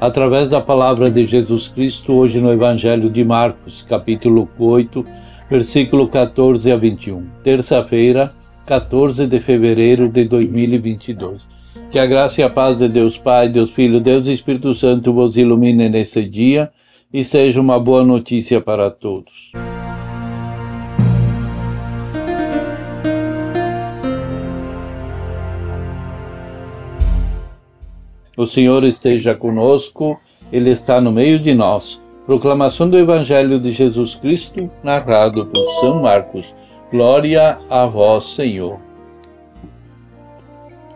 através da palavra de Jesus Cristo hoje no Evangelho de Marcos, capítulo 8, versículo 14 a 21. Terça-feira, 14 de fevereiro de 2022. Que a graça e a paz de Deus Pai, Deus Filho, Deus e Espírito Santo vos ilumine nesse dia e seja uma boa notícia para todos. O Senhor esteja conosco, Ele está no meio de nós. Proclamação do Evangelho de Jesus Cristo, narrado por São Marcos. Glória a vós, Senhor.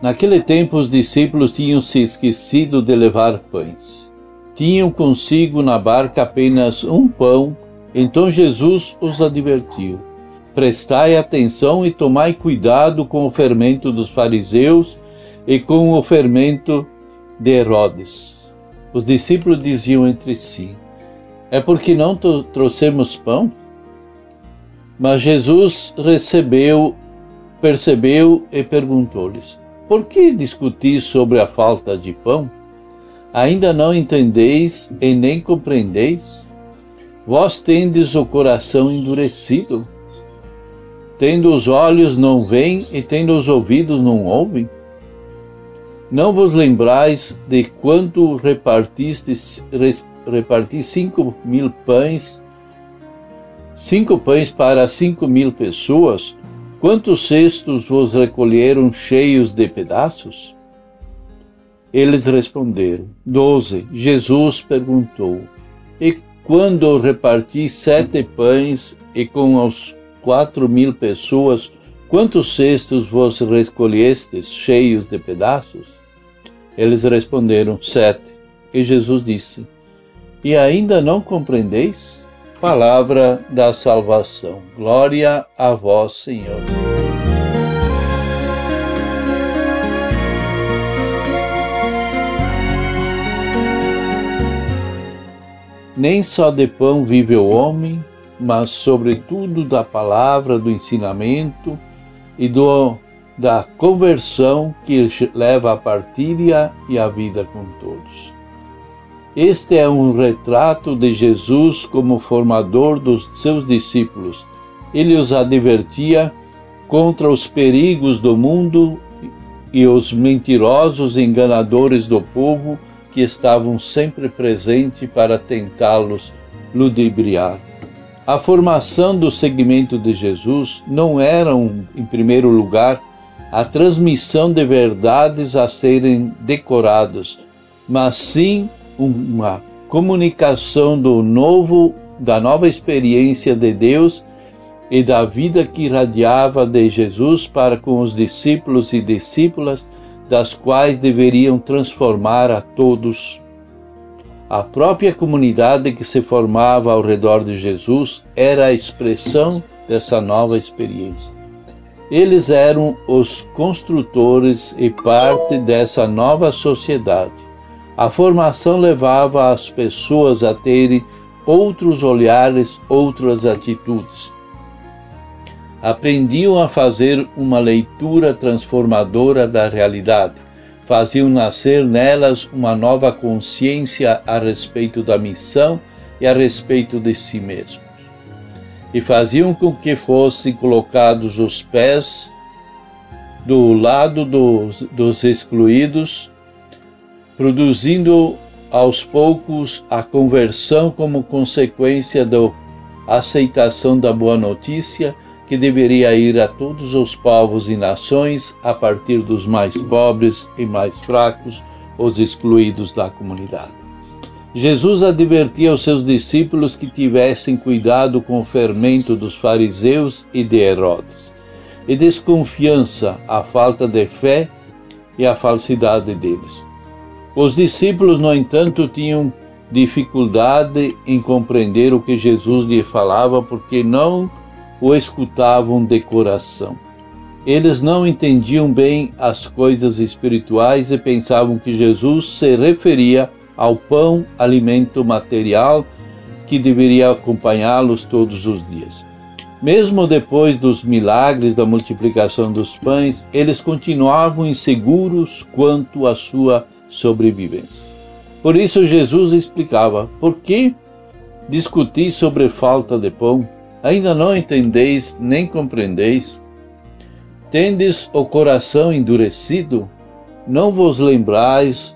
Naquele tempo, os discípulos tinham se esquecido de levar pães. Tinham consigo na barca apenas um pão, então Jesus os advertiu: Prestai atenção e tomai cuidado com o fermento dos fariseus e com o fermento de Herodes. Os discípulos diziam entre si: É porque não trouxemos pão? Mas Jesus recebeu, percebeu e perguntou-lhes: Por que discutis sobre a falta de pão? Ainda não entendeis e nem compreendeis? Vós tendes o coração endurecido. Tendo os olhos não veem e tendo os ouvidos não ouvem? Não vos lembrais de quanto repartistes, reparti cinco mil pães, cinco pães para cinco mil pessoas? Quantos cestos vos recolheram cheios de pedaços? Eles responderam, doze. Jesus perguntou, e quando reparti sete pães e com as quatro mil pessoas, quantos cestos vos recolhestes cheios de pedaços? Eles responderam: Sete. E Jesus disse: E ainda não compreendeis? Palavra da salvação. Glória a vós, Senhor. Nem só de pão vive o homem, mas sobretudo da palavra, do ensinamento e do da conversão que leva à partilha e à vida com todos. Este é um retrato de Jesus como formador dos seus discípulos. Ele os advertia contra os perigos do mundo e os mentirosos enganadores do povo que estavam sempre presentes para tentá-los ludibriar. A formação do segmento de Jesus não era, em primeiro lugar, a transmissão de verdades a serem decoradas, mas sim uma comunicação do novo, da nova experiência de Deus e da vida que irradiava de Jesus para com os discípulos e discípulas, das quais deveriam transformar a todos. A própria comunidade que se formava ao redor de Jesus era a expressão dessa nova experiência. Eles eram os construtores e parte dessa nova sociedade. A formação levava as pessoas a terem outros olhares, outras atitudes. Aprendiam a fazer uma leitura transformadora da realidade. Faziam nascer nelas uma nova consciência a respeito da missão e a respeito de si mesmo e faziam com que fossem colocados os pés do lado dos, dos excluídos, produzindo aos poucos a conversão como consequência da aceitação da boa notícia que deveria ir a todos os povos e nações, a partir dos mais pobres e mais fracos, os excluídos da comunidade. Jesus advertia aos seus discípulos que tivessem cuidado com o fermento dos fariseus e de Herodes, e desconfiança, a falta de fé e a falsidade deles. Os discípulos, no entanto, tinham dificuldade em compreender o que Jesus lhe falava porque não o escutavam de coração. Eles não entendiam bem as coisas espirituais e pensavam que Jesus se referia ao pão, alimento material, que deveria acompanhá-los todos os dias. Mesmo depois dos milagres da multiplicação dos pães, eles continuavam inseguros quanto à sua sobrevivência. Por isso, Jesus explicava: Por que discutir sobre falta de pão? Ainda não entendeis nem compreendeis? Tendes o coração endurecido? Não vos lembrais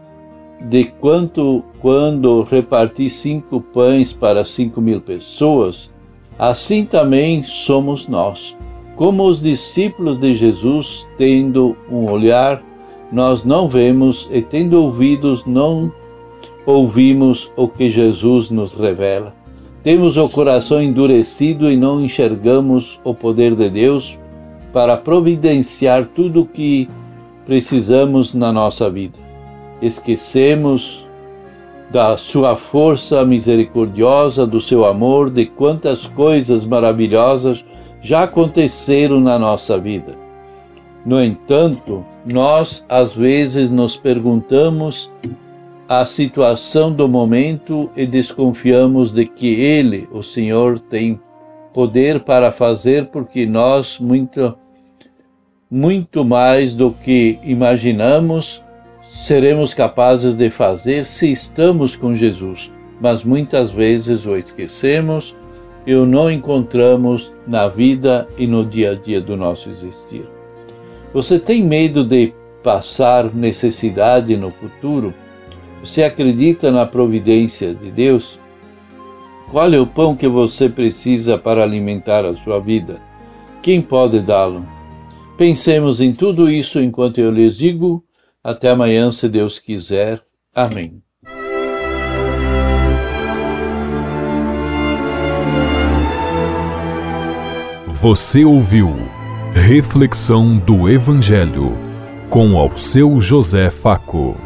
de quanto quando reparti cinco pães para cinco mil pessoas? Assim também somos nós. Como os discípulos de Jesus, tendo um olhar, nós não vemos, e tendo ouvidos, não ouvimos o que Jesus nos revela. Temos o coração endurecido e não enxergamos o poder de Deus para providenciar tudo o que precisamos na nossa vida. Esquecemos da sua força misericordiosa, do seu amor, de quantas coisas maravilhosas já aconteceram na nossa vida. No entanto, nós às vezes nos perguntamos a situação do momento e desconfiamos de que Ele, o Senhor, tem poder para fazer porque nós muito muito mais do que imaginamos seremos capazes de fazer se estamos com Jesus, mas muitas vezes o esquecemos e o não encontramos na vida e no dia a dia do nosso existir. Você tem medo de passar necessidade no futuro? Você acredita na providência de Deus? Qual é o pão que você precisa para alimentar a sua vida? Quem pode dá-lo? Pensemos em tudo isso enquanto eu lhes digo até amanhã, se Deus quiser. Amém. Você ouviu Reflexão do Evangelho com ao seu José Faco.